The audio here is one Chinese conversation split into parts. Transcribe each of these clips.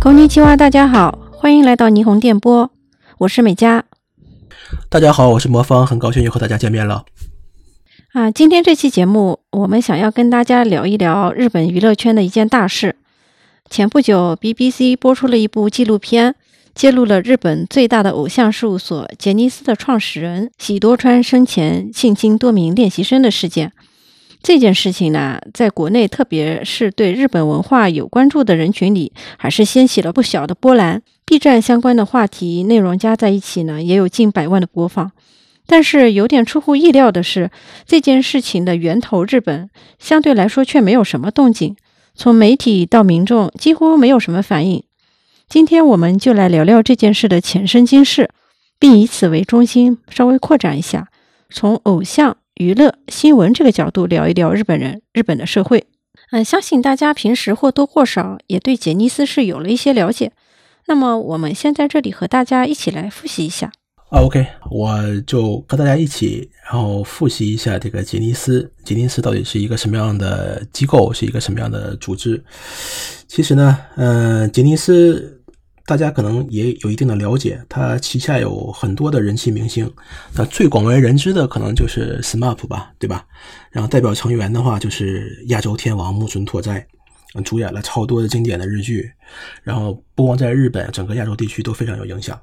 こんにちは，大家好，欢迎来到霓虹电波，我是美嘉。大家好，我是魔方，很高兴又和大家见面了。啊，今天这期节目，我们想要跟大家聊一聊日本娱乐圈的一件大事。前不久，BBC 播出了一部纪录片，揭露了日本最大的偶像事务所杰尼斯的创始人喜多川生前性侵多名练习生的事件。 这件事情呢，在国内，特别是对日本文化有关注的人群里，还是掀起了不小的波澜。B 站相关的话题内容加在一起呢，也有近百万的播放。但是有点出乎意料的是，这件事情的源头日本相对来说却没有什么动静，从媒体到民众几乎没有什么反应。今天我们就来聊聊这件事的前生今世，并以此为中心稍微扩展一下，从偶像。娱乐新闻这个角度聊一聊日本人、日本的社会。嗯，相信大家平时或多或少也对杰尼斯是有了一些了解。那么，我们先在这里和大家一起来复习一下。啊，OK，我就和大家一起，然后复习一下这个杰尼斯。杰尼斯到底是一个什么样的机构，是一个什么样的组织？其实呢，嗯，杰尼斯。大家可能也有一定的了解，他旗下有很多的人气明星，那最广为人知的可能就是 SMAP 吧，对吧？然后代表成员的话就是亚洲天王木村拓哉，主演了超多的经典的日剧，然后不光在日本，整个亚洲地区都非常有影响。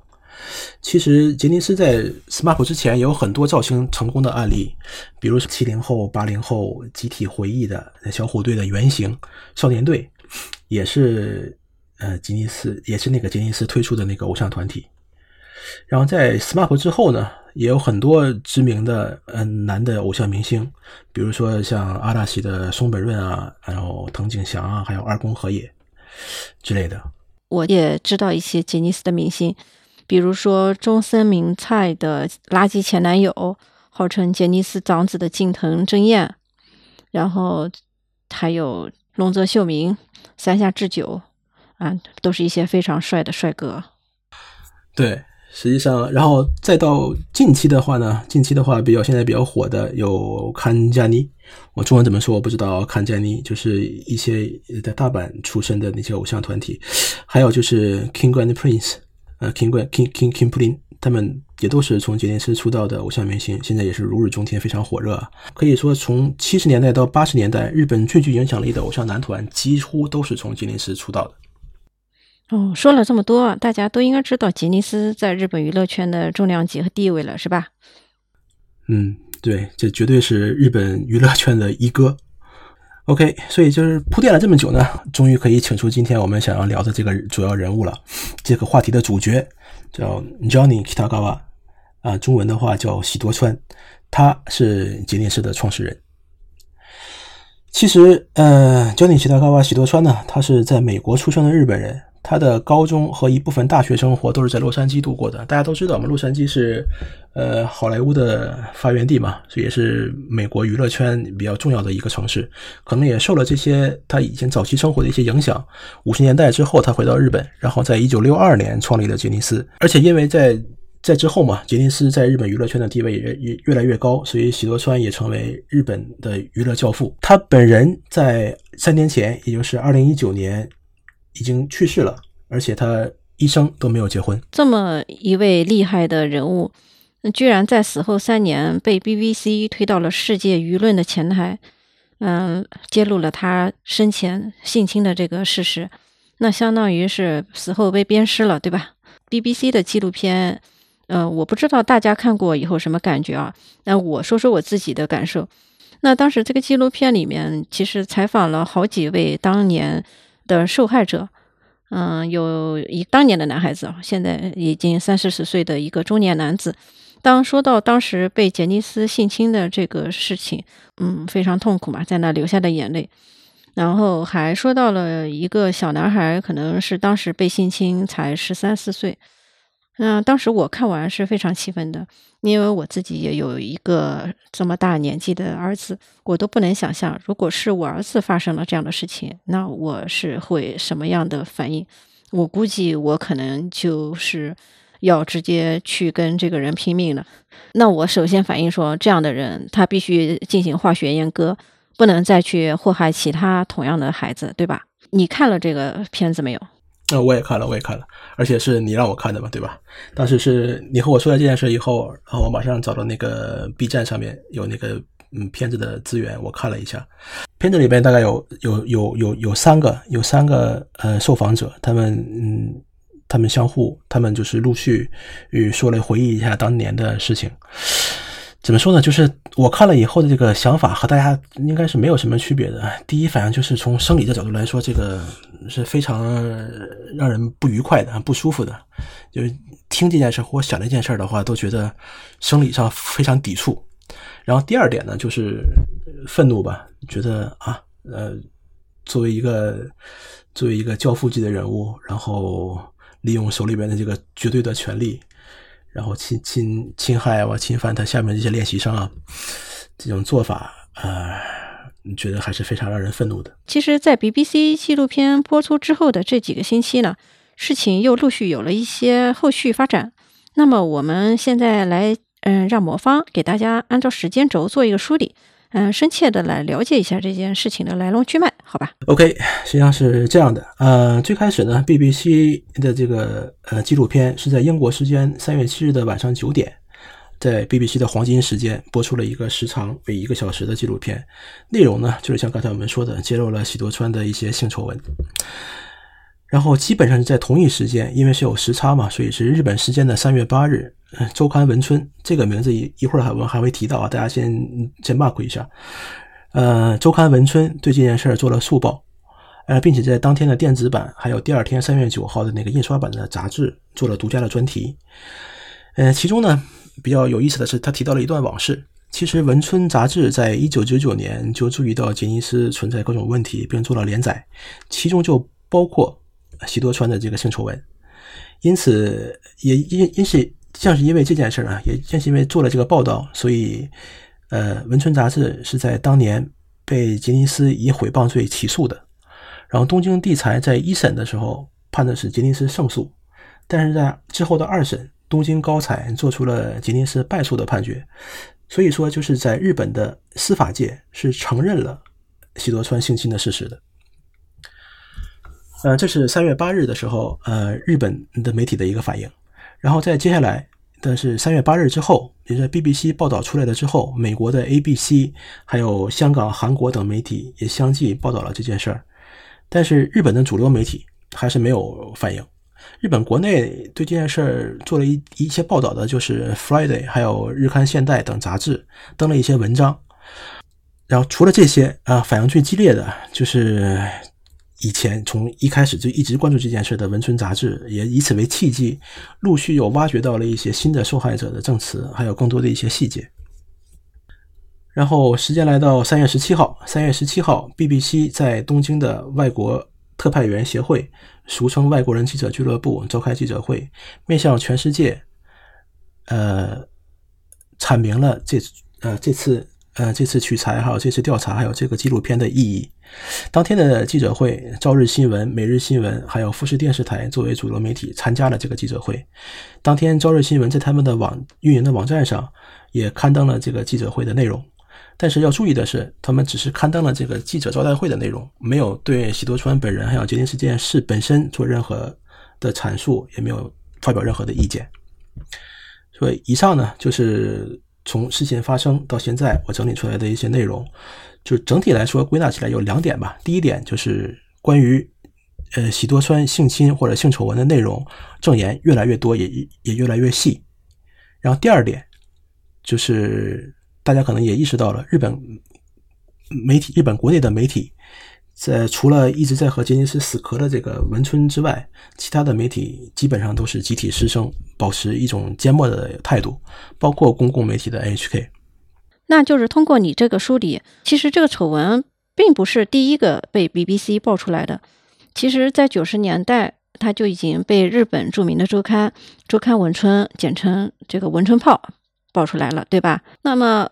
其实杰尼斯在 SMAP 之前也有很多造星成功的案例，比如七零后、八零后集体回忆的小虎队的原型少年队，也是。呃，吉尼斯也是那个杰尼斯推出的那个偶像团体。然后在 SMAP 之后呢，也有很多知名的嗯男的偶像明星，比如说像阿拉西的松本润啊，还有藤井翔啊，还有二宫和也之类的。我也知道一些杰尼斯的明星，比如说中森明菜的垃圾前男友，号称杰尼斯长子的近藤真彦，然后还有龙泽秀明、三下智久。啊，都是一些非常帅的帅哥。对，实际上，然后再到近期的话呢，近期的话比较现在比较火的有康佳妮，我中文怎么说我不知道。康佳妮就是一些在大阪出身的那些偶像团体，还有就是 King and Prince，呃，King King King King Prince，他们也都是从杰尼斯出道的偶像明星，现在也是如日中天，非常火热。可以说，从七十年代到八十年代，日本最具影响力的偶像男团几乎都是从杰尼斯出道的。哦，说了这么多，大家都应该知道吉尼斯在日本娱乐圈的重量级和地位了，是吧？嗯，对，这绝对是日本娱乐圈的一哥。OK，所以就是铺垫了这么久呢，终于可以请出今天我们想要聊的这个主要人物了。这个话题的主角叫 Johnny Kitagawa，啊，中文的话叫喜多川，他是吉尼斯的创始人。其实，呃，Johnny Kitagawa 喜多川呢，他是在美国出生的日本人。他的高中和一部分大学生活都是在洛杉矶度过的。大家都知道，我们洛杉矶是，呃，好莱坞的发源地嘛，所以也是美国娱乐圈比较重要的一个城市。可能也受了这些他以前早期生活的一些影响。五十年代之后，他回到日本，然后在一九六二年创立了杰尼斯。而且因为在在之后嘛，杰尼斯在日本娱乐圈的地位也越越来越高，所以喜多川也成为日本的娱乐教父。他本人在三年前，也就是二零一九年。已经去世了，而且他一生都没有结婚。这么一位厉害的人物，居然在死后三年被 BBC 推到了世界舆论的前台，嗯，揭露了他生前性侵的这个事实，那相当于是死后被鞭尸了，对吧？BBC 的纪录片，嗯，我不知道大家看过以后什么感觉啊？那我说说我自己的感受。那当时这个纪录片里面，其实采访了好几位当年。的受害者，嗯，有一当年的男孩子啊，现在已经三四十岁的一个中年男子。当说到当时被杰尼斯性侵的这个事情，嗯，非常痛苦嘛，在那流下的眼泪。然后还说到了一个小男孩，可能是当时被性侵才十三四岁。嗯，当时我看完是非常气愤的，因为我自己也有一个这么大年纪的儿子，我都不能想象，如果是我儿子发生了这样的事情，那我是会什么样的反应？我估计我可能就是要直接去跟这个人拼命了。那我首先反应说，这样的人他必须进行化学阉割，不能再去祸害其他同样的孩子，对吧？你看了这个片子没有？那我也看了，我也看了，而且是你让我看的嘛，对吧？当时是你和我说了这件事以后，然后我马上找到那个 B 站上面有那个嗯片子的资源，我看了一下，片子里边大概有有有有有三个有三个呃受访者，他们嗯他们相互他们就是陆续与说了回忆一下当年的事情。怎么说呢？就是我看了以后的这个想法和大家应该是没有什么区别的。第一反应就是从生理的角度来说，这个是非常让人不愉快的、不舒服的。就是听这件事或想这件事的话，都觉得生理上非常抵触。然后第二点呢，就是愤怒吧，觉得啊，呃，作为一个作为一个教父级的人物，然后利用手里边的这个绝对的权利。然后侵侵侵害啊，侵犯他下面这些练习生啊，这种做法，呃，觉得还是非常让人愤怒的。其实，在 BBC 纪录片播出之后的这几个星期呢，事情又陆续有了一些后续发展。那么，我们现在来，嗯，让魔方给大家按照时间轴做一个梳理。嗯，深切的来了解一下这件事情的来龙去脉，好吧？OK，实际上是这样的。呃，最开始呢，BBC 的这个呃纪录片是在英国时间三月七日的晚上九点，在 BBC 的黄金时间播出了一个时长为一个小时的纪录片，内容呢就是像刚才我们说的，揭露了喜多川的一些性丑闻。然后基本上是在同一时间，因为是有时差嘛，所以是日本时间的三月八日。周刊文春这个名字一一会儿还我还会提到啊，大家先先 mark 一下。呃，周刊文春对这件事儿做了速报，呃，并且在当天的电子版，还有第二天三月九号的那个印刷版的杂志做了独家的专题。呃，其中呢比较有意思的是，他提到了一段往事。其实文春杂志在一九九九年就注意到杰尼斯存在各种问题，并做了连载，其中就包括喜多川的这个性丑闻。因此，也因因是。像是因为这件事儿啊，也正是因为做了这个报道，所以，呃，文春杂志是在当年被杰尼斯以毁谤罪起诉的。然后东京地裁在一审的时候判的是杰尼斯胜诉，但是在之后的二审，东京高裁做出了杰尼斯败诉的判决。所以说，就是在日本的司法界是承认了喜多川性侵的事实的。呃，这是三月八日的时候，呃，日本的媒体的一个反应。然后在接下来的是三月八日之后，也是 BBC 报道出来的之后，美国的 ABC 还有香港、韩国等媒体也相继报道了这件事儿。但是日本的主流媒体还是没有反应。日本国内对这件事儿做了一一些报道的，就是 Friday 还有日刊现代等杂志登了一些文章。然后除了这些啊，反应最激烈的就是。以前从一开始就一直关注这件事的《文春》杂志，也以此为契机，陆续又挖掘到了一些新的受害者的证词，还有更多的一些细节。然后时间来到三月十七号，三月十七号，BBC 在东京的外国特派员协会，俗称外国人记者俱乐部，召开记者会，面向全世界，呃，阐明了这呃这次。呃，这次取材还有这次调查，还有这个纪录片的意义。当天的记者会，朝日新闻、每日新闻还有富士电视台作为主流媒体参加了这个记者会。当天，朝日新闻在他们的网运营的网站上也刊登了这个记者会的内容。但是要注意的是，他们只是刊登了这个记者招待会的内容，没有对喜多川本人还有杰尼斯件事本身做任何的阐述，也没有发表任何的意见。所以，以上呢就是。从事件发生到现在，我整理出来的一些内容，就整体来说归纳起来有两点吧。第一点就是关于呃喜多川性侵或者性丑闻的内容，证言越来越多，也也越来越细。然后第二点就是大家可能也意识到了，日本媒体、日本国内的媒体。在除了一直在和杰尼斯死磕的这个文春之外，其他的媒体基本上都是集体失声，保持一种缄默的态度，包括公共媒体的 HK。那就是通过你这个梳理，其实这个丑闻并不是第一个被 BBC 爆出来的。其实，在九十年代，它就已经被日本著名的周刊《周刊文春》简称这个“文春炮”爆出来了，对吧？那么，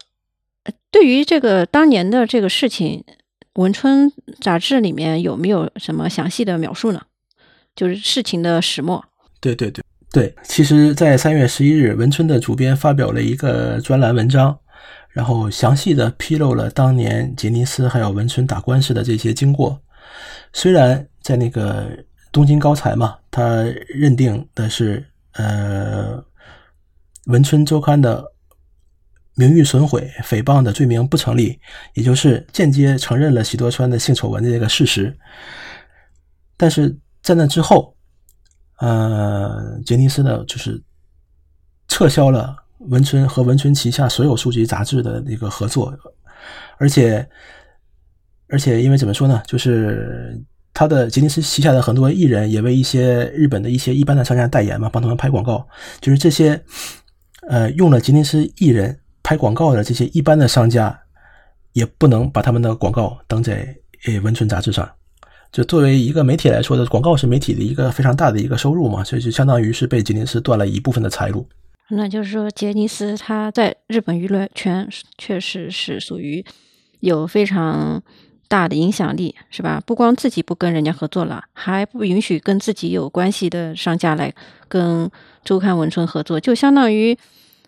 对于这个当年的这个事情。文春杂志里面有没有什么详细的描述呢？就是事情的始末。对对对对，其实，在三月十一日，文春的主编发表了一个专栏文章，然后详细的披露了当年杰尼斯还有文春打官司的这些经过。虽然在那个东京高裁嘛，他认定的是呃文春周刊的名誉损毁、诽谤的罪名不成立，也就是间接承认了喜多川的性丑闻的这个事实。但是在那之后，呃，杰尼斯呢就是撤销了文春和文春旗下所有书籍杂志的那个合作，而且而且因为怎么说呢，就是他的杰尼斯旗下的很多艺人也为一些日本的一些一般的商家代言嘛，帮他们拍广告，就是这些呃用了杰尼斯艺人拍广告的这些一般的商家，也不能把他们的广告登在呃文春杂志上。就作为一个媒体来说的，广告是媒体的一个非常大的一个收入嘛，所以就相当于是被杰尼斯断了一部分的财路。那就是说，杰尼斯他在日本娱乐圈确实是属于有非常大的影响力，是吧？不光自己不跟人家合作了，还不允许跟自己有关系的商家来跟周刊文春合作，就相当于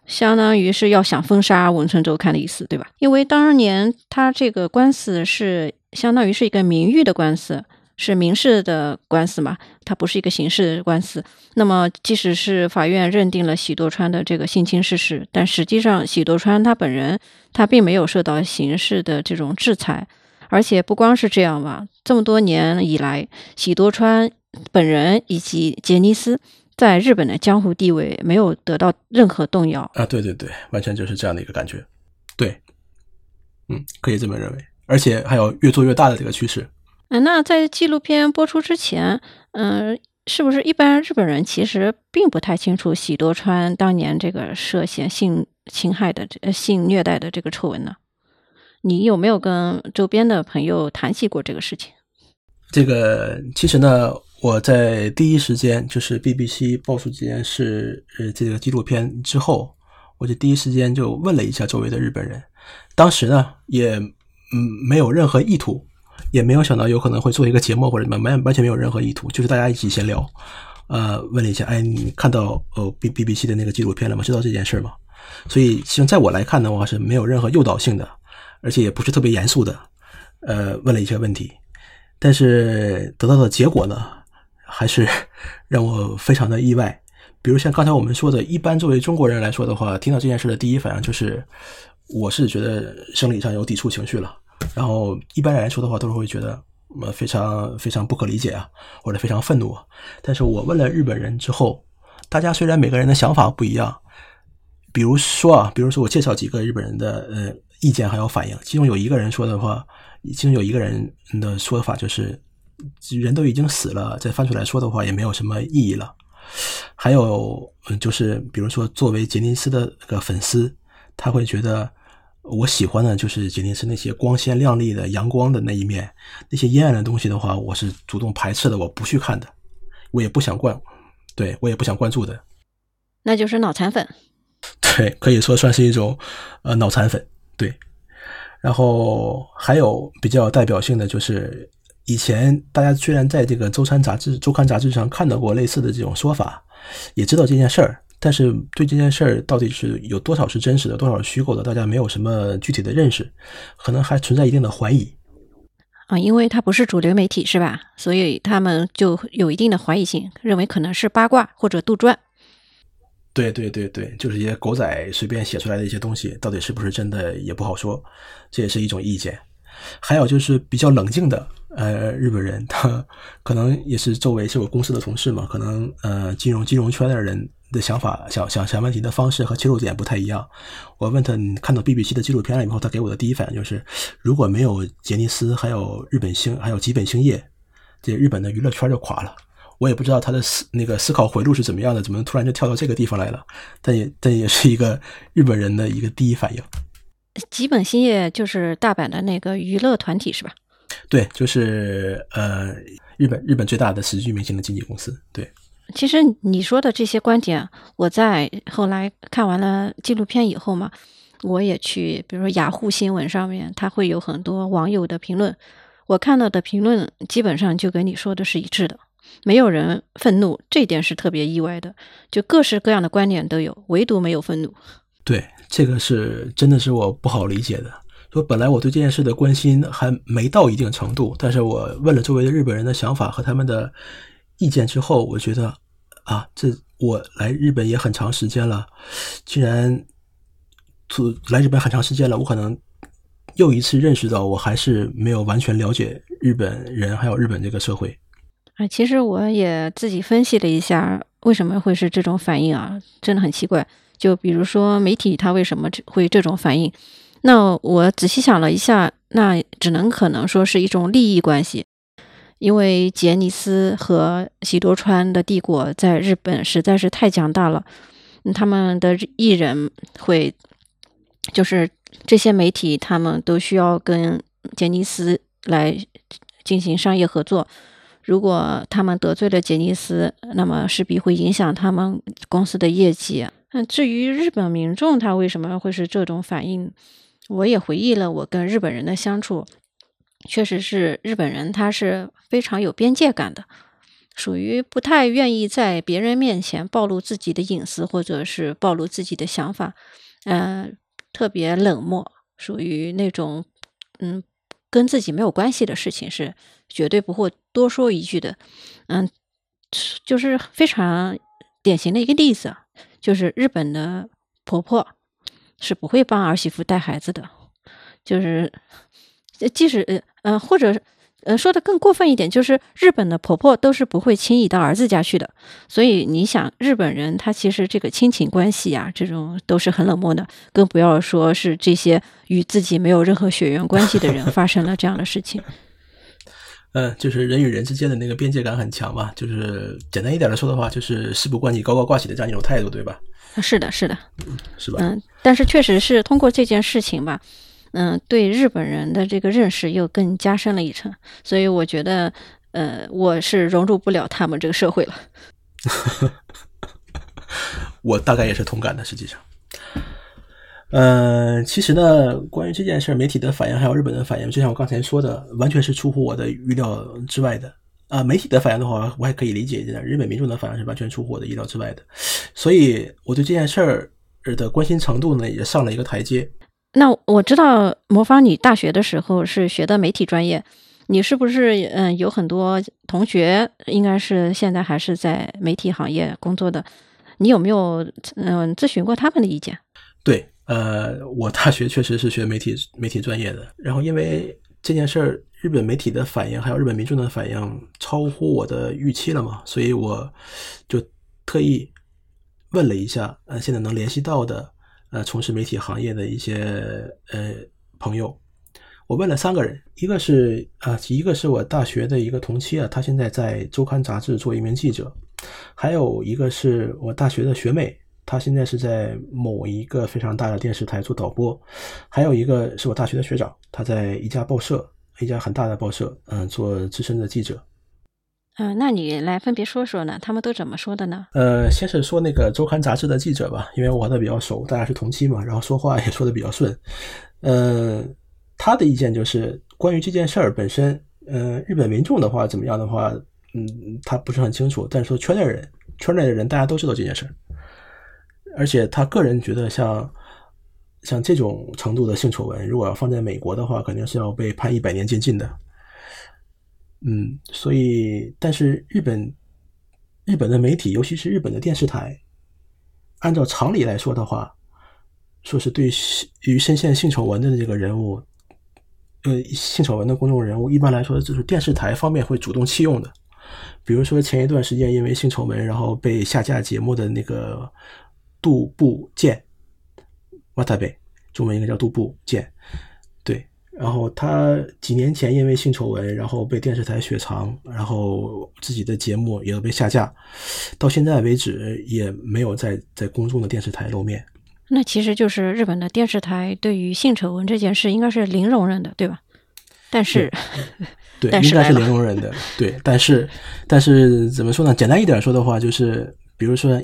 相当于是要想封杀文春周刊的意思，对吧？因为当年他这个官司是相当于是一个名誉的官司。是民事的官司嘛？它不是一个刑事官司。那么，即使是法院认定了喜多川的这个性侵事实，但实际上喜多川他本人他并没有受到刑事的这种制裁。而且不光是这样吧，这么多年以来，喜多川本人以及杰尼斯在日本的江湖地位没有得到任何动摇啊！对对对，完全就是这样的一个感觉。对，嗯，可以这么认为。而且还有越做越大的这个趋势。嗯，那在纪录片播出之前，嗯，是不是一般日本人其实并不太清楚喜多川当年这个涉嫌性侵害的、呃性虐待的这个丑闻呢？你有没有跟周边的朋友谈起过这个事情？这个其实呢，我在第一时间就是 BBC 爆出这件事，呃，这个纪录片之后，我就第一时间就问了一下周围的日本人，当时呢也嗯没有任何意图。也没有想到有可能会做一个节目或者什么，完完全没有任何意图，就是大家一起闲聊。呃，问了一下，哎，你看到呃 B B B C 的那个纪录片了吗？知道这件事吗？所以，其实在我来看的话，是没有任何诱导性的，而且也不是特别严肃的。呃，问了一些问题，但是得到的结果呢，还是 让我非常的意外。比如像刚才我们说的，一般作为中国人来说的话，听到这件事的第一反应就是，我是觉得生理上有抵触情绪了。然后一般来说的话，都是会觉得呃非常非常不可理解啊，或者非常愤怒。但是我问了日本人之后，大家虽然每个人的想法不一样，比如说啊，比如说我介绍几个日本人的呃意见还有反应，其中有一个人说的话，其中有一个人的说法就是，人都已经死了，再翻出来说的话也没有什么意义了。还有嗯，就是比如说作为杰尼斯的那个粉丝，他会觉得。我喜欢的就是杰尼斯那些光鲜亮丽的阳光的那一面，那些阴暗的东西的话，我是主动排斥的，我不去看的，我也不想关，对我也不想关注的，那就是脑残粉，对，可以说算是一种呃脑残粉，对。然后还有比较代表性的就是，以前大家虽然在这个周刊杂志、周刊杂志上看到过类似的这种说法，也知道这件事儿。但是对这件事儿到底是有多少是真实的，多少是虚构的，大家没有什么具体的认识，可能还存在一定的怀疑啊，因为它不是主流媒体，是吧？所以他们就有一定的怀疑性，认为可能是八卦或者杜撰。对对对对，就是一些狗仔随便写出来的一些东西，到底是不是真的也不好说，这也是一种意见。还有就是比较冷静的呃日本人，他可能也是周围是我公司的同事嘛，可能呃金融金融圈的人。的想法、想想想问题的方式和切入点不太一样。我问他，你看到 BBC 的纪录片了以后，他给我的第一反应就是：如果没有杰尼斯，还有日本星，还有吉本兴业，这日本的娱乐圈就垮了。我也不知道他的思那个思考回路是怎么样的，怎么突然就跳到这个地方来了？但也但也是一个日本人的一个第一反应。吉本兴业就是大阪的那个娱乐团体是吧？对，就是呃，日本日本最大的喜剧明星的经纪公司。对。其实你说的这些观点，我在后来看完了纪录片以后嘛，我也去，比如说雅虎新闻上面，它会有很多网友的评论，我看到的评论基本上就跟你说的是一致的，没有人愤怒，这点是特别意外的，就各式各样的观点都有，唯独没有愤怒。对，这个是真的是我不好理解的。说本来我对这件事的关心还没到一定程度，但是我问了周围的日本人的想法和他们的。意见之后，我觉得啊，这我来日本也很长时间了，既然来日本很长时间了，我可能又一次认识到，我还是没有完全了解日本人还有日本这个社会。啊，其实我也自己分析了一下，为什么会是这种反应啊？真的很奇怪。就比如说媒体，它为什么会这种反应？那我仔细想了一下，那只能可能说是一种利益关系，因为杰尼斯和喜多川的帝国在日本实在是太强大了，他们的艺人会，就是这些媒体，他们都需要跟杰尼斯来进行商业合作。如果他们得罪了杰尼斯，那么势必会影响他们公司的业绩。那至于日本民众，他为什么会是这种反应？我也回忆了我跟日本人的相处，确实是日本人他是非常有边界感的，属于不太愿意在别人面前暴露自己的隐私或者是暴露自己的想法，嗯，特别冷漠，属于那种嗯跟自己没有关系的事情是绝对不会多说一句的，嗯，就是非常典型的一个例子，就是日本的婆婆。是不会帮儿媳妇带孩子的，就是，即使呃呃，或者呃说的更过分一点，就是日本的婆婆都是不会轻易到儿子家去的。所以你想，日本人他其实这个亲情关系呀，这种都是很冷漠的，更不要说是这些与自己没有任何血缘关系的人发生了这样的事情。嗯，就是人与人之间的那个边界感很强嘛，就是简单一点来说的话，就是事不关己高高挂起的这样一种态度，对吧？是的，是的，是吧？嗯，但是确实是通过这件事情吧，嗯，对日本人的这个认识又更加深了一层，所以我觉得，呃，我是融入不了他们这个社会了。我大概也是同感的，实际上，嗯，其实呢，关于这件事，媒体的反应还有日本的反应，就像我刚才说的，完全是出乎我的预料之外的。啊，媒体的反应的话，我还可以理解一点；日本民众的反应是完全出乎我的意料之外的，所以我对这件事儿的关心程度呢，也上了一个台阶。那我知道魔方，你大学的时候是学的媒体专业，你是不是嗯有很多同学，应该是现在还是在媒体行业工作的？你有没有嗯咨询过他们的意见？对，呃，我大学确实是学媒体媒体专业的，然后因为这件事儿。日本媒体的反应，还有日本民众的反应，超乎我的预期了嘛？所以我就特意问了一下，呃，现在能联系到的，呃，从事媒体行业的一些呃朋友，我问了三个人，一个是啊，一个是我大学的一个同期啊，他现在在周刊杂志做一名记者，还有一个是我大学的学妹，她现在是在某一个非常大的电视台做导播，还有一个是我大学的学长，他在一家报社。一家很大的报社，嗯，做资深的记者。嗯，那你来分别说说呢？他们都怎么说的呢？呃，先是说那个周刊杂志的记者吧，因为我和他比较熟，大家是同期嘛，然后说话也说的比较顺。呃，他的意见就是关于这件事儿本身，呃，日本民众的话怎么样的话，嗯，他不是很清楚。但是说圈内人，圈内的人大家都知道这件事儿，而且他个人觉得像。像这种程度的性丑闻，如果要放在美国的话，肯定是要被判一百年监禁的。嗯，所以，但是日本日本的媒体，尤其是日本的电视台，按照常理来说的话，说是对于深陷性丑闻的这个人物，呃，性丑闻的公众人物，一般来说就是电视台方面会主动弃用的。比如说前一段时间因为性丑闻然后被下架节目的那个杜部健。瓦塔贝，中文应该叫杜布建，对。然后他几年前因为性丑闻，然后被电视台雪藏，然后自己的节目也被下架，到现在为止也没有在在公众的电视台露面。那其实就是日本的电视台对于性丑闻这件事应该是零容忍的，对吧？但是，对，应该是零容忍的，对。但是，但是怎么说呢？简单一点说的话，就是比如说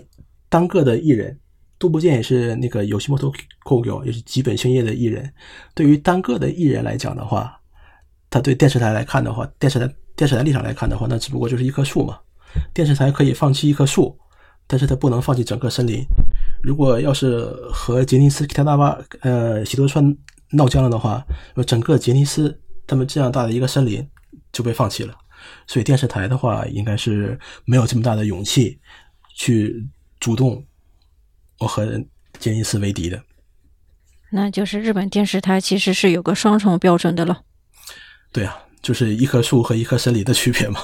单个的艺人。杜部健也是那个有西摩托 Kogyo，也是吉本兴业的艺人。对于单个的艺人来讲的话，他对电视台来看的话，电视台电视台立场来看的话，那只不过就是一棵树嘛。电视台可以放弃一棵树，但是他不能放弃整个森林。如果要是和杰尼斯、其他大巴、呃喜多川闹僵了的话，整个杰尼斯他们这样大的一个森林就被放弃了。所以电视台的话，应该是没有这么大的勇气去主动我和杰尼斯为敌的。那就是日本电视台其实是有个双重标准的了。对啊，就是一棵树和一棵森林的区别嘛。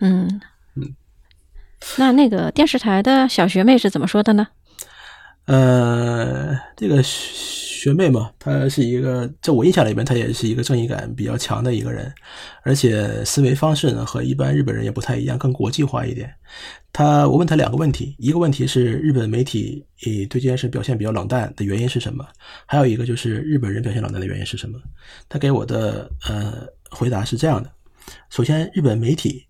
嗯嗯，那那个电视台的小学妹是怎么说的呢？呃，这个学妹嘛，她是一个在我印象里面，她也是一个正义感比较强的一个人，而且思维方式呢和一般日本人也不太一样，更国际化一点。她我问她两个问题，一个问题是日本媒体诶对这件事表现比较冷淡的原因是什么？还有一个就是日本人表现冷淡的原因是什么？她给我的呃回答是这样的：首先，日本媒体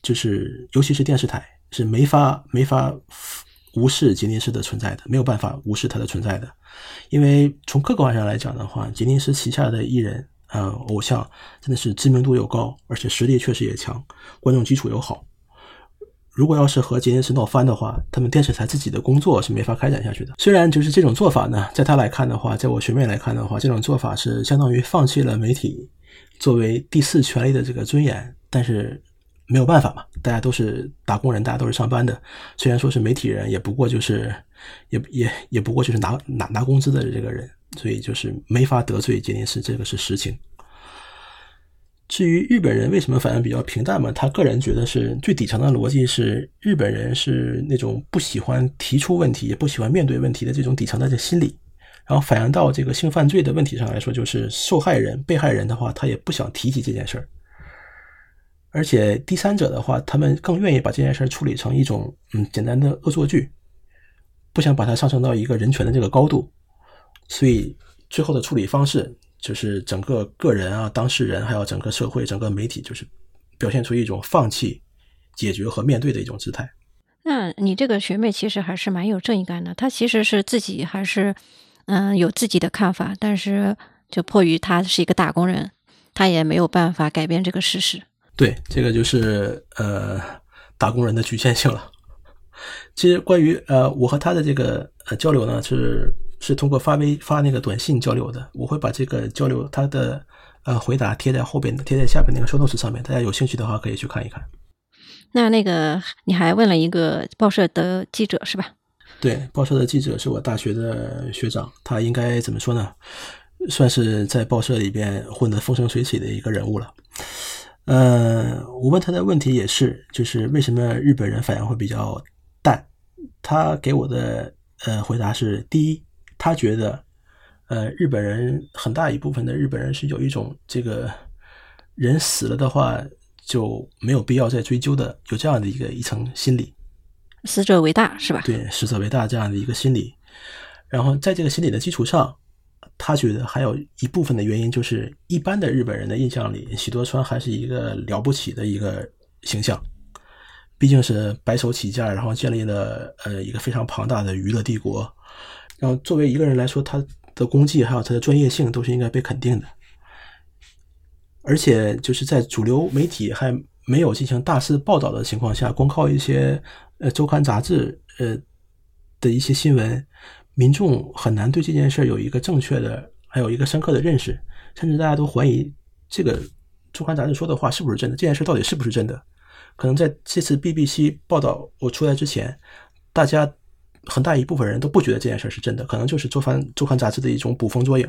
就是尤其是电视台是没法没法。无视杰尼斯的存在的，没有办法无视他的存在的，因为从客观上来讲的话，杰尼斯旗下的艺人啊，偶像真的是知名度又高，而且实力确实也强，观众基础又好。如果要是和杰尼斯闹翻的话，他们电视台自己的工作是没法开展下去的。虽然就是这种做法呢，在他来看的话，在我学妹来看的话，这种做法是相当于放弃了媒体作为第四权利的这个尊严，但是。没有办法嘛，大家都是打工人，大家都是上班的。虽然说是媒体人，也不过就是，也也也不过就是拿拿拿工资的这个人，所以就是没法得罪杰尼斯，这个是实情。至于日本人为什么反应比较平淡嘛，他个人觉得是最底层的逻辑是日本人是那种不喜欢提出问题，也不喜欢面对问题的这种底层的这心理。然后反映到这个性犯罪的问题上来说，就是受害人、被害人的话，他也不想提起这件事儿。而且第三者的话，他们更愿意把这件事处理成一种嗯简单的恶作剧，不想把它上升到一个人权的这个高度，所以最后的处理方式就是整个个人啊、当事人还有整个社会、整个媒体，就是表现出一种放弃解决和面对的一种姿态。那你这个学妹其实还是蛮有正义感的，她其实是自己还是嗯有自己的看法，但是就迫于她是一个打工人，她也没有办法改变这个事实。对，这个就是呃打工人的局限性了。其实关于呃我和他的这个呃交流呢，是是通过发微发那个短信交流的。我会把这个交流他的呃回答贴在后边贴在下边那个收 notes 上面，大家有兴趣的话可以去看一看。那那个你还问了一个报社的记者是吧？对，报社的记者是我大学的学长，他应该怎么说呢？算是在报社里边混得风生水起的一个人物了。呃，我问他的问题也是，就是为什么日本人反应会比较淡？他给我的呃回答是：第一，他觉得呃日本人很大一部分的日本人是有一种这个人死了的话就没有必要再追究的，有这样的一个一层心理，死者为大是吧？对，死者为大这样的一个心理。然后在这个心理的基础上。他觉得还有一部分的原因就是，一般的日本人的印象里，喜多川还是一个了不起的一个形象，毕竟是白手起家，然后建立了呃一个非常庞大的娱乐帝国。然后作为一个人来说，他的功绩还有他的专业性都是应该被肯定的。而且就是在主流媒体还没有进行大肆报道的情况下，光靠一些呃周刊杂志呃的一些新闻。民众很难对这件事有一个正确的，还有一个深刻的认识，甚至大家都怀疑这个周刊杂志说的话是不是真的，这件事到底是不是真的？可能在这次 BBC 报道我出来之前，大家很大一部分人都不觉得这件事是真的，可能就是周刊周刊杂志的一种捕风捉影。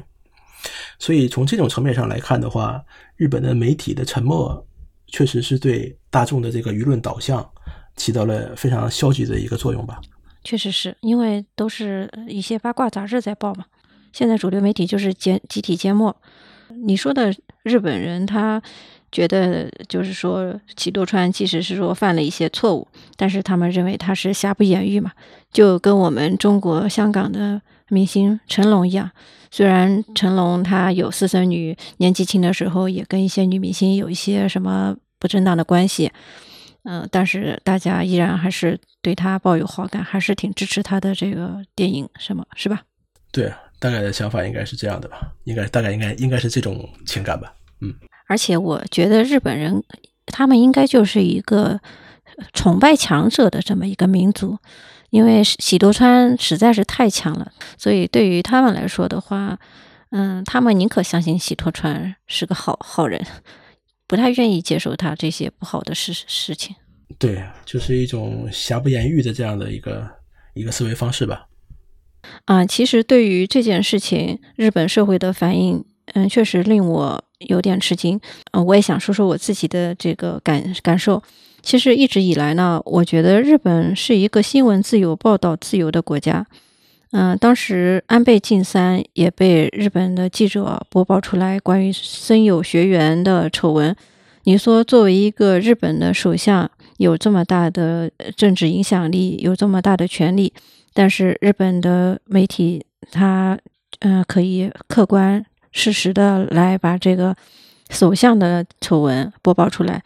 所以从这种层面上来看的话，日本的媒体的沉默确实是对大众的这个舆论导向起到了非常消极的一个作用吧。确实是因为都是一些八卦杂志在报嘛。现在主流媒体就是缄集体缄默。你说的日本人，他觉得就是说，齐多川即使是说犯了一些错误，但是他们认为他是瑕不掩瑜嘛，就跟我们中国香港的明星成龙一样。虽然成龙他有私生女，年纪轻的时候也跟一些女明星有一些什么不正当的关系。嗯，但是大家依然还是对他抱有好感，还是挺支持他的这个电影，什么是吧？对，大概的想法应该是这样的吧，应该大概应该应该是这种情感吧。嗯，而且我觉得日本人他们应该就是一个崇拜强者的这么一个民族，因为喜多川实在是太强了，所以对于他们来说的话，嗯，他们宁可相信喜多川是个好好人。不太愿意接受他这些不好的事事情。对，就是一种瑕不掩瑜的这样的一个一个思维方式吧。啊，其实对于这件事情，日本社会的反应，嗯，确实令我有点吃惊。嗯，我也想说说我自己的这个感感受。其实一直以来呢，我觉得日本是一个新闻自由、报道自由的国家。嗯，当时安倍晋三也被日本的记者播报出来关于森友学园的丑闻。你说，作为一个日本的首相，有这么大的政治影响力，有这么大的权力，但是日本的媒体他嗯可以客观事实的来把这个首相的丑闻播报出来。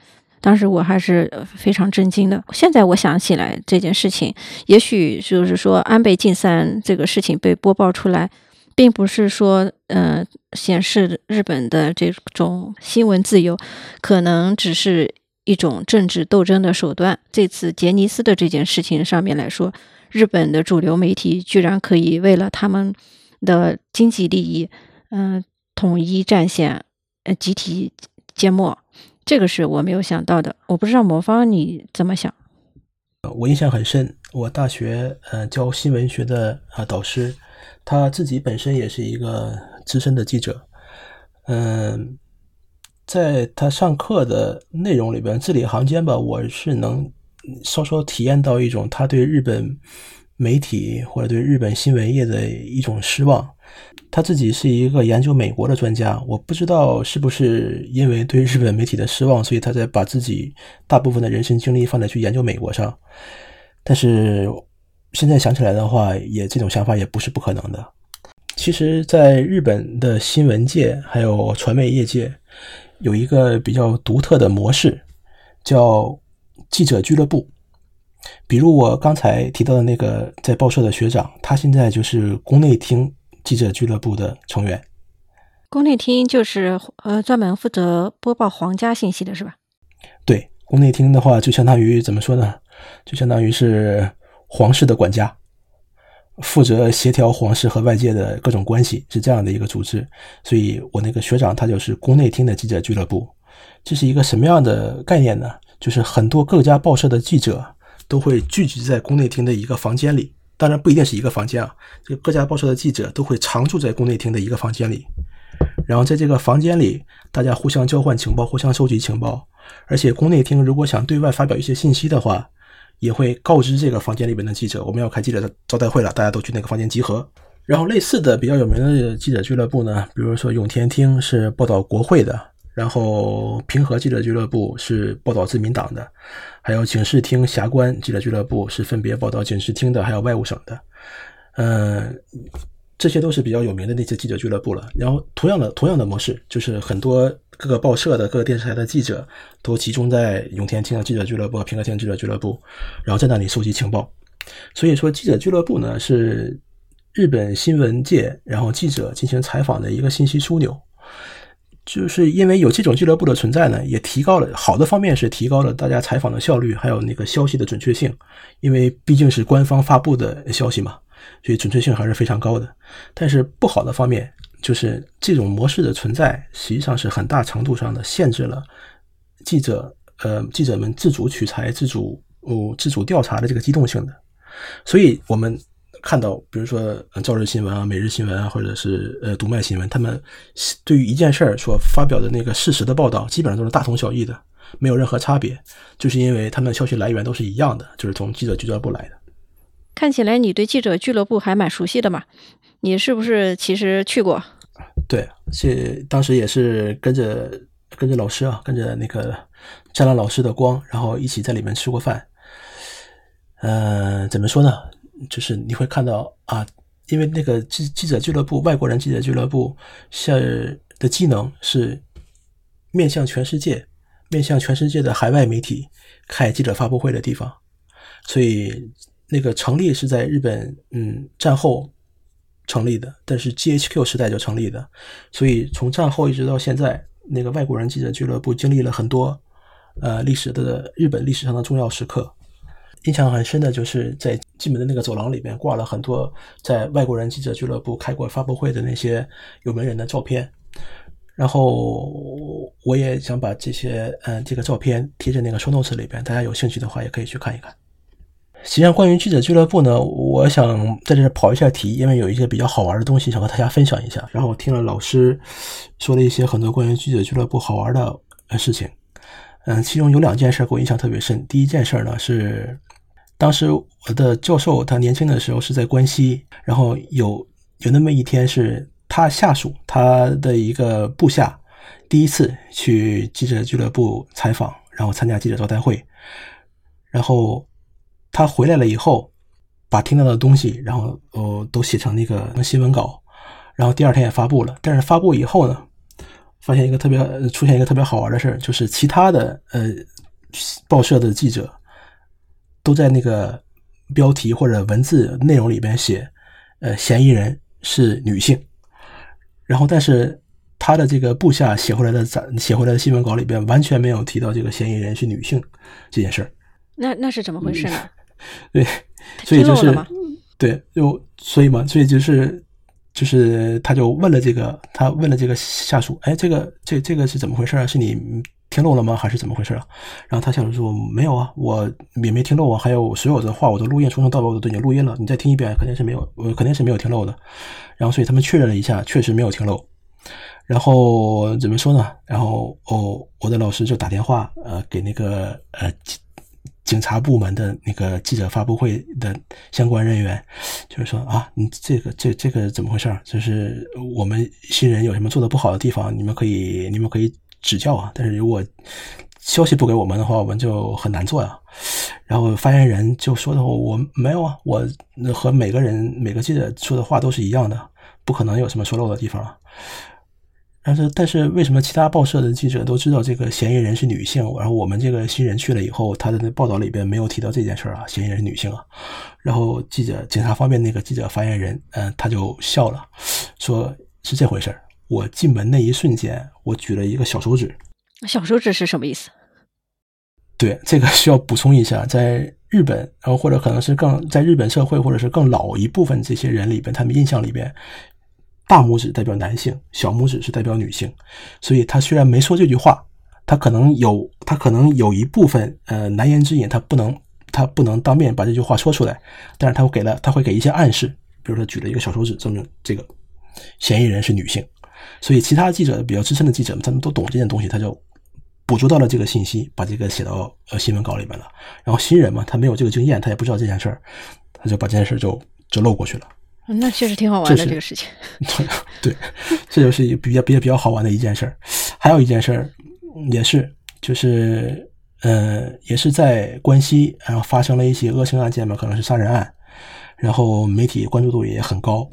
当时我还是非常震惊的。现在我想起来这件事情，也许就是说安倍晋三这个事情被播报出来，并不是说，呃，显示日本的这种新闻自由，可能只是一种政治斗争的手段。这次杰尼斯的这件事情上面来说，日本的主流媒体居然可以为了他们的经济利益，嗯，统一战线，呃，集体缄默。这个是我没有想到的，我不知道魔方你怎么想？我印象很深，我大学呃教新闻学的啊导师，他自己本身也是一个资深的记者，嗯，在他上课的内容里边字里行间吧，我是能稍稍体验到一种他对日本媒体或者对日本新闻业的一种失望。他自己是一个研究美国的专家，我不知道是不是因为对日本媒体的失望，所以他在把自己大部分的人生精力放在去研究美国上。但是现在想起来的话，也这种想法也不是不可能的。其实，在日本的新闻界还有传媒业界，有一个比较独特的模式，叫记者俱乐部。比如我刚才提到的那个在报社的学长，他现在就是宫内厅。记者俱乐部的成员，宫内厅就是呃专门负责播报皇家信息的是吧？对，宫内厅的话就相当于怎么说呢？就相当于是皇室的管家，负责协调皇室和外界的各种关系，是这样的一个组织。所以我那个学长他就是宫内厅的记者俱乐部。这是一个什么样的概念呢？就是很多各家报社的记者都会聚集在宫内厅的一个房间里。当然不一定是一个房间啊，这各家报社的记者都会常住在宫内厅的一个房间里，然后在这个房间里，大家互相交换情报，互相收集情报。而且宫内厅如果想对外发表一些信息的话，也会告知这个房间里边的记者，我们要开记者招待会了，大家都去那个房间集合。然后类似的比较有名的记者俱乐部呢，比如说永田厅是报道国会的。然后平和记者俱乐部是报道自民党的，还有警视厅霞关记者俱乐部是分别报道警视厅的，还有外务省的，嗯，这些都是比较有名的那些记者俱乐部了。然后同样的同样的模式，就是很多各个报社的各个电视台的记者都集中在永田厅的记者俱乐部、平和厅记者俱乐部，然后在那里收集情报。所以说，记者俱乐部呢是日本新闻界然后记者进行采访的一个信息枢纽。就是因为有这种俱乐部的存在呢，也提高了好的方面是提高了大家采访的效率，还有那个消息的准确性。因为毕竟是官方发布的消息嘛，所以准确性还是非常高的。但是不好的方面就是这种模式的存在，实际上是很大程度上的限制了记者呃记者们自主取材、自主哦自主调查的这个机动性的。所以我们。看到，比如说《朝日新闻》啊、《每日新闻》啊，或者是呃《读卖新闻》，他们对于一件事儿所发表的那个事实的报道，基本上都是大同小异的，没有任何差别，就是因为他们的消息来源都是一样的，就是从记者俱乐部来的。看起来你对记者俱乐部还蛮熟悉的嘛？你是不是其实去过？对，这当时也是跟着跟着老师啊，跟着那个沾了老师的光，然后一起在里面吃过饭。嗯，怎么说呢？就是你会看到啊，因为那个记记者俱乐部，外国人记者俱乐部是的技能是面向全世界，面向全世界的海外媒体开记者发布会的地方，所以那个成立是在日本，嗯，战后成立的，但是 GHQ 时代就成立的，所以从战后一直到现在，那个外国人记者俱乐部经历了很多呃历史的日本历史上的重要时刻。印象很深的就是在进门的那个走廊里面挂了很多在外国人记者俱乐部开过发布会的那些有名人的照片，然后我也想把这些嗯这个照片贴在那个 show notes 里边，大家有兴趣的话也可以去看一看。实际上，关于记者俱乐部呢，我想在这跑一下题，因为有一些比较好玩的东西想和大家分享一下。然后我听了老师说了一些很多关于记者俱乐部好玩的事情，嗯，其中有两件事给我印象特别深。第一件事呢是，当时我的教授他年轻的时候是在关西，然后有有那么一天是他下属他的一个部下第一次去记者俱乐部采访，然后参加记者招待会，然后。他回来了以后，把听到的东西，然后呃都写成那个新闻稿，然后第二天也发布了。但是发布以后呢，发现一个特别出现一个特别好玩的事儿，就是其他的呃报社的记者都在那个标题或者文字内容里边写，呃嫌疑人是女性，然后但是他的这个部下写回来的咱写回来的新闻稿里边完全没有提到这个嫌疑人是女性这件事儿。那那是怎么回事呢？对，所以就是对，就所以嘛，所以就是就是他就问了这个，他问了这个下属，哎，这个这这个是怎么回事啊？是你听漏了吗？还是怎么回事啊？然后他下属说没有啊，我也没听漏啊，还有所有的话我都录音，从头到尾我都已经录音了，你再听一遍，肯定是没有，我肯定是没有听漏的。然后所以他们确认了一下，确实没有听漏。然后怎么说呢？然后哦，我的老师就打电话呃给那个呃。警察部门的那个记者发布会的相关人员，就是说啊，你这个这这个怎么回事？就是我们新人有什么做的不好的地方，你们可以你们可以指教啊。但是如果消息不给我们的话，我们就很难做呀。然后发言人就说的话，我没有啊，我和每个人每个记者说的话都是一样的，不可能有什么说漏的地方啊。但是，但是为什么其他报社的记者都知道这个嫌疑人是女性？然后我们这个新人去了以后，他的那报道里边没有提到这件事啊，嫌疑人是女性啊。然后记者、警察方面那个记者发言人，嗯，他就笑了，说是这回事儿。我进门那一瞬间，我举了一个小手指。小手指是什么意思？对，这个需要补充一下，在日本，然后或者可能是更在日本社会，或者是更老一部分这些人里边，他们印象里边。大拇指代表男性，小拇指是代表女性，所以他虽然没说这句话，他可能有他可能有一部分呃难言之隐，他不能他不能当面把这句话说出来，但是他会给了他会给一些暗示，比如说举了一个小手指，证明这个嫌疑人是女性，所以其他记者比较资深的记者他们都懂这件东西，他就捕捉到了这个信息，把这个写到呃新闻稿里面了。然后新人嘛，他没有这个经验，他也不知道这件事儿，他就把这件事就就漏过去了。那确实挺好玩的这个事情，对，这就是一比较比较比较好玩的一件事儿。还有一件事儿，也是就是呃，也是在关西，然后发生了一些恶性案件嘛，可能是杀人案，然后媒体关注度也很高。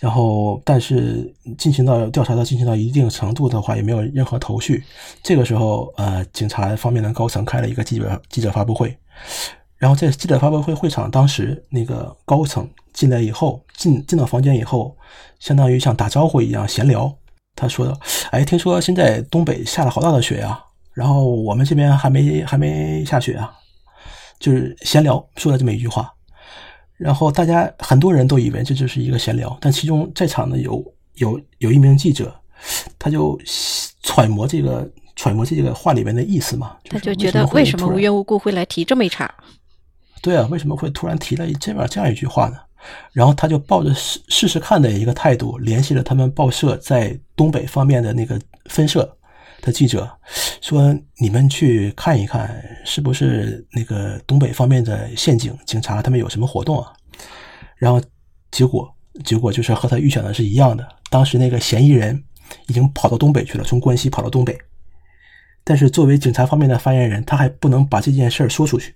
然后，但是进行到调查到进行到一定程度的话，也没有任何头绪。这个时候，呃，警察方面的高层开了一个记者记者发布会。然后在记者发布会会场，当时那个高层进来以后，进进到房间以后，相当于像打招呼一样闲聊。他说的：“哎，听说现在东北下了好大的雪呀，然后我们这边还没还没下雪啊。”就是闲聊说了这么一句话，然后大家很多人都以为这就是一个闲聊，但其中在场的有有有一名记者，他就揣摩这个揣摩这个话里面的意思嘛，他就觉得为什么无缘无故会来提这么一茬。对啊，为什么会突然提了这样这样一句话呢？然后他就抱着试试试看的一个态度，联系了他们报社在东北方面的那个分社的记者，说：“你们去看一看，是不是那个东北方面的陷阱警察他们有什么活动啊？”然后结果结果就是和他预想的是一样的，当时那个嫌疑人已经跑到东北去了，从关西跑到东北，但是作为警察方面的发言人，他还不能把这件事儿说出去。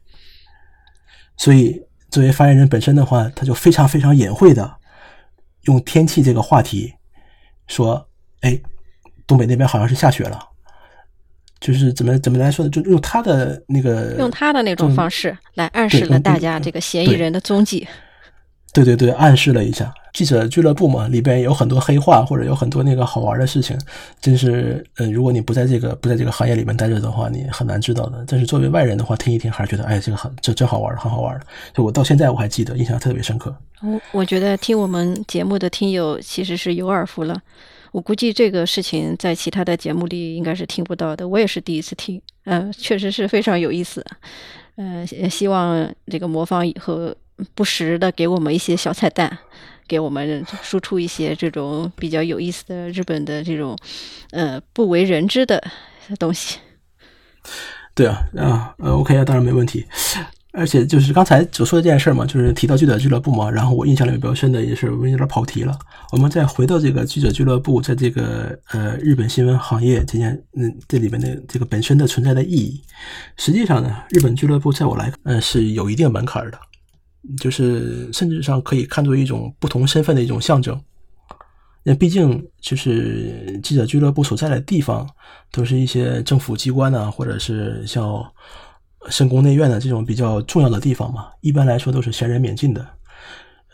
所以，作为发言人本身的话，他就非常非常隐晦的用天气这个话题说：“哎，东北那边好像是下雪了。”就是怎么怎么来说呢？就用他的那个用他的那种方式来暗示了大家这个嫌疑人的踪迹。对对对，暗示了一下。记者俱乐部嘛，里边有很多黑话，或者有很多那个好玩的事情，真是，嗯，如果你不在这个不在这个行业里面待着的话，你很难知道的。但是作为外人的话，听一听还是觉得，哎，这个很这真好玩，很好玩的。就我到现在我还记得，印象特别深刻。我我觉得听我们节目的听友其实是有耳福了。我估计这个事情在其他的节目里应该是听不到的，我也是第一次听，嗯，确实是非常有意思，嗯，希望这个魔方以后不时的给我们一些小彩蛋，给我们输出一些这种比较有意思的日本的这种，呃，不为人知的东西。对啊，啊，呃，OK 啊，当然没问题。而且就是刚才所说的这件事嘛，就是提到记者俱乐部嘛，然后我印象里面比较深的也是我们有点跑题了。我们再回到这个记者俱乐部，在这个呃日本新闻行业这件嗯这里面的这个本身的存在的意义，实际上呢，日本俱乐部在我来嗯是有一定门槛的，就是甚至上可以看作一种不同身份的一种象征。那毕竟就是记者俱乐部所在的地方，都是一些政府机关呢，或者是像。深宫内院的这种比较重要的地方嘛，一般来说都是闲人免进的。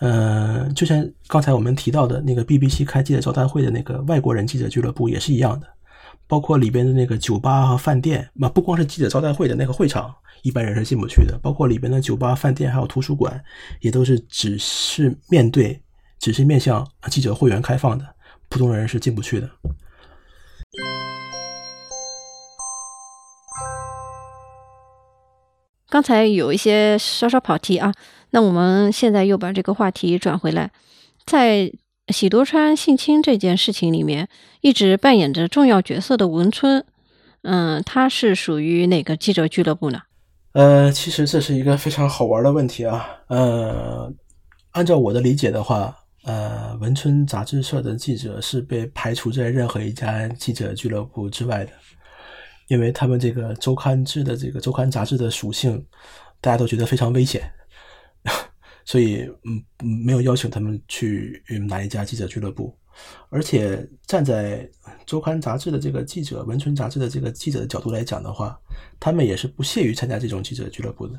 呃，就像刚才我们提到的那个 BBC 开记者招待会的那个外国人记者俱乐部也是一样的，包括里边的那个酒吧和饭店，那不光是记者招待会的那个会场，一般人是进不去的。包括里边的酒吧、饭店还有图书馆，也都是只是面对、只是面向记者会员开放的，普通人是进不去的。刚才有一些稍稍跑题啊，那我们现在又把这个话题转回来，在喜多川性侵这件事情里面，一直扮演着重要角色的文春，嗯，他是属于哪个记者俱乐部呢？呃，其实这是一个非常好玩的问题啊，呃，按照我的理解的话，呃，文春杂志社的记者是被排除在任何一家记者俱乐部之外的。因为他们这个周刊制的这个周刊杂志的属性，大家都觉得非常危险，所以嗯没有邀请他们去哪一家记者俱乐部。而且站在周刊杂志的这个记者、文春杂志的这个记者的角度来讲的话，他们也是不屑于参加这种记者俱乐部的，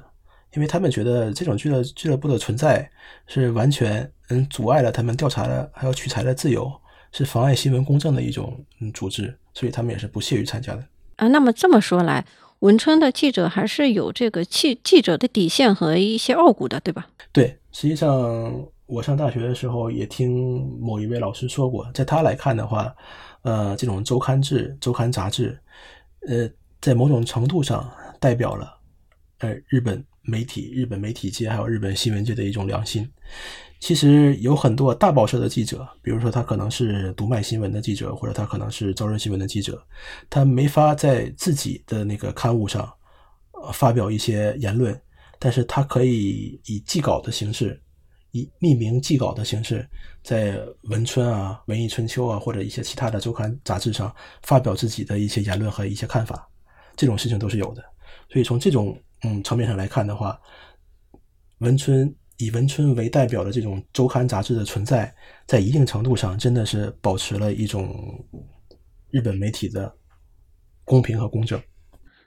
因为他们觉得这种俱乐俱乐部的存在是完全嗯阻碍了他们调查的还有取材的自由，是妨碍新闻公正的一种嗯组织，所以他们也是不屑于参加的。啊，那么这么说来，文春的记者还是有这个记记者的底线和一些傲骨的，对吧？对，实际上我上大学的时候也听某一位老师说过，在他来看的话，呃，这种周刊制、周刊杂志，呃，在某种程度上代表了呃日本媒体、日本媒体界还有日本新闻界的一种良心。其实有很多大报社的记者，比如说他可能是读卖新闻的记者，或者他可能是朝日新闻的记者，他没法在自己的那个刊物上，发表一些言论，但是他可以以寄稿的形式，以匿名寄稿的形式，在文春啊、文艺春秋啊或者一些其他的周刊杂志上发表自己的一些言论和一些看法，这种事情都是有的。所以从这种嗯层面上来看的话，文春。以文春为代表的这种周刊杂志的存在，在一定程度上真的是保持了一种日本媒体的公平和公正。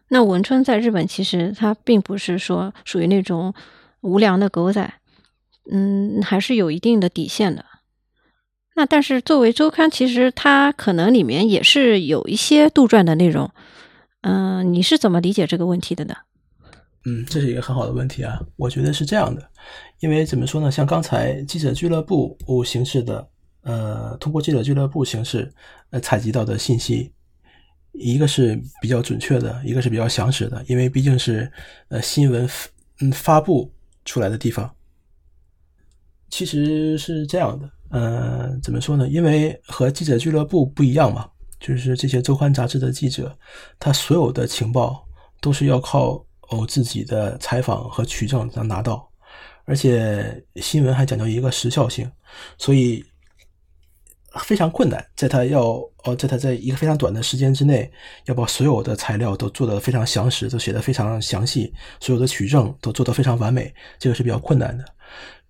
那文春在日本其实它并不是说属于那种无良的狗仔，嗯，还是有一定的底线的。那但是作为周刊，其实它可能里面也是有一些杜撰的内容。嗯，你是怎么理解这个问题的呢？嗯，这是一个很好的问题啊。我觉得是这样的，因为怎么说呢？像刚才记者俱乐部形式的，呃，通过记者俱乐部形式呃采集到的信息，一个是比较准确的，一个是比较详实的，因为毕竟是呃新闻嗯发布出来的地方。其实是这样的，呃，怎么说呢？因为和记者俱乐部不一样嘛，就是这些周刊杂志的记者，他所有的情报都是要靠。哦，自己的采访和取证能拿到，而且新闻还讲究一个时效性，所以非常困难。在他要哦，在他在一个非常短的时间之内，要把所有的材料都做得非常详实，都写得非常详细，所有的取证都做得非常完美，这个是比较困难的。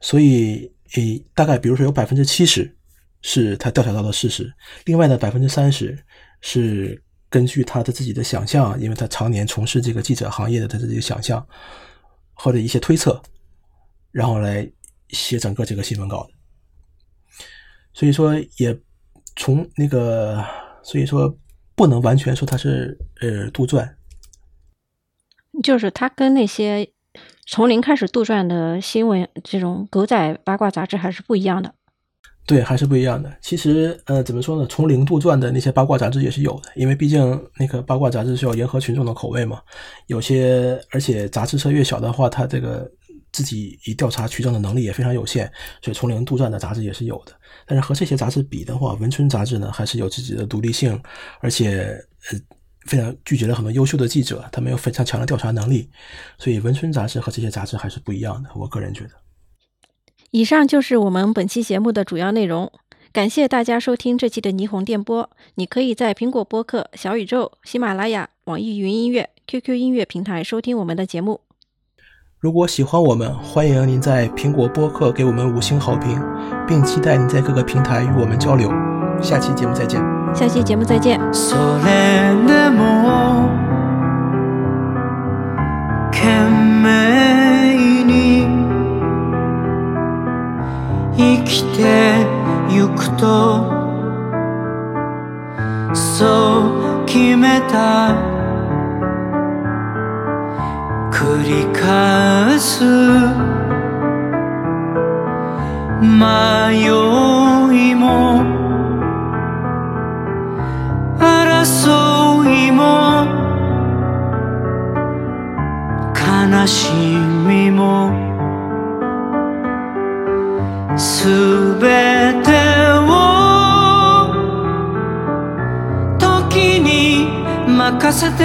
所以，诶，大概比如说有百分之七十是他调查到的事实，另外的百分之三十是。根据他的自己的想象，因为他常年从事这个记者行业的他的这个想象或者一些推测，然后来写整个这个新闻稿的。所以说，也从那个，所以说不能完全说他是呃杜撰，就是他跟那些从零开始杜撰的新闻这种狗仔八卦杂志还是不一样的。对，还是不一样的。其实，呃，怎么说呢？从零杜撰的那些八卦杂志也是有的，因为毕竟那个八卦杂志需要迎合群众的口味嘛。有些，而且杂志社越小的话，它这个自己以调查取证的能力也非常有限，所以从零杜撰的杂志也是有的。但是和这些杂志比的话，文春杂志呢还是有自己的独立性，而且呃非常聚集了很多优秀的记者，他们有非常强的调查能力，所以文春杂志和这些杂志还是不一样的。我个人觉得。以上就是我们本期节目的主要内容，感谢大家收听这期的霓虹电波。你可以在苹果播客、小宇宙、喜马拉雅、网易云音乐、QQ 音乐平台收听我们的节目。如果喜欢我们，欢迎您在苹果播客给我们五星好评，并期待您在各个平台与我们交流。下期节目再见。下期节目再见。生きてゆくとそう決めた繰り返す迷いも争いも悲しみもすべてを時に任せて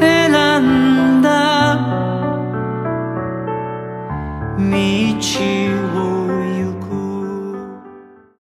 選んだ道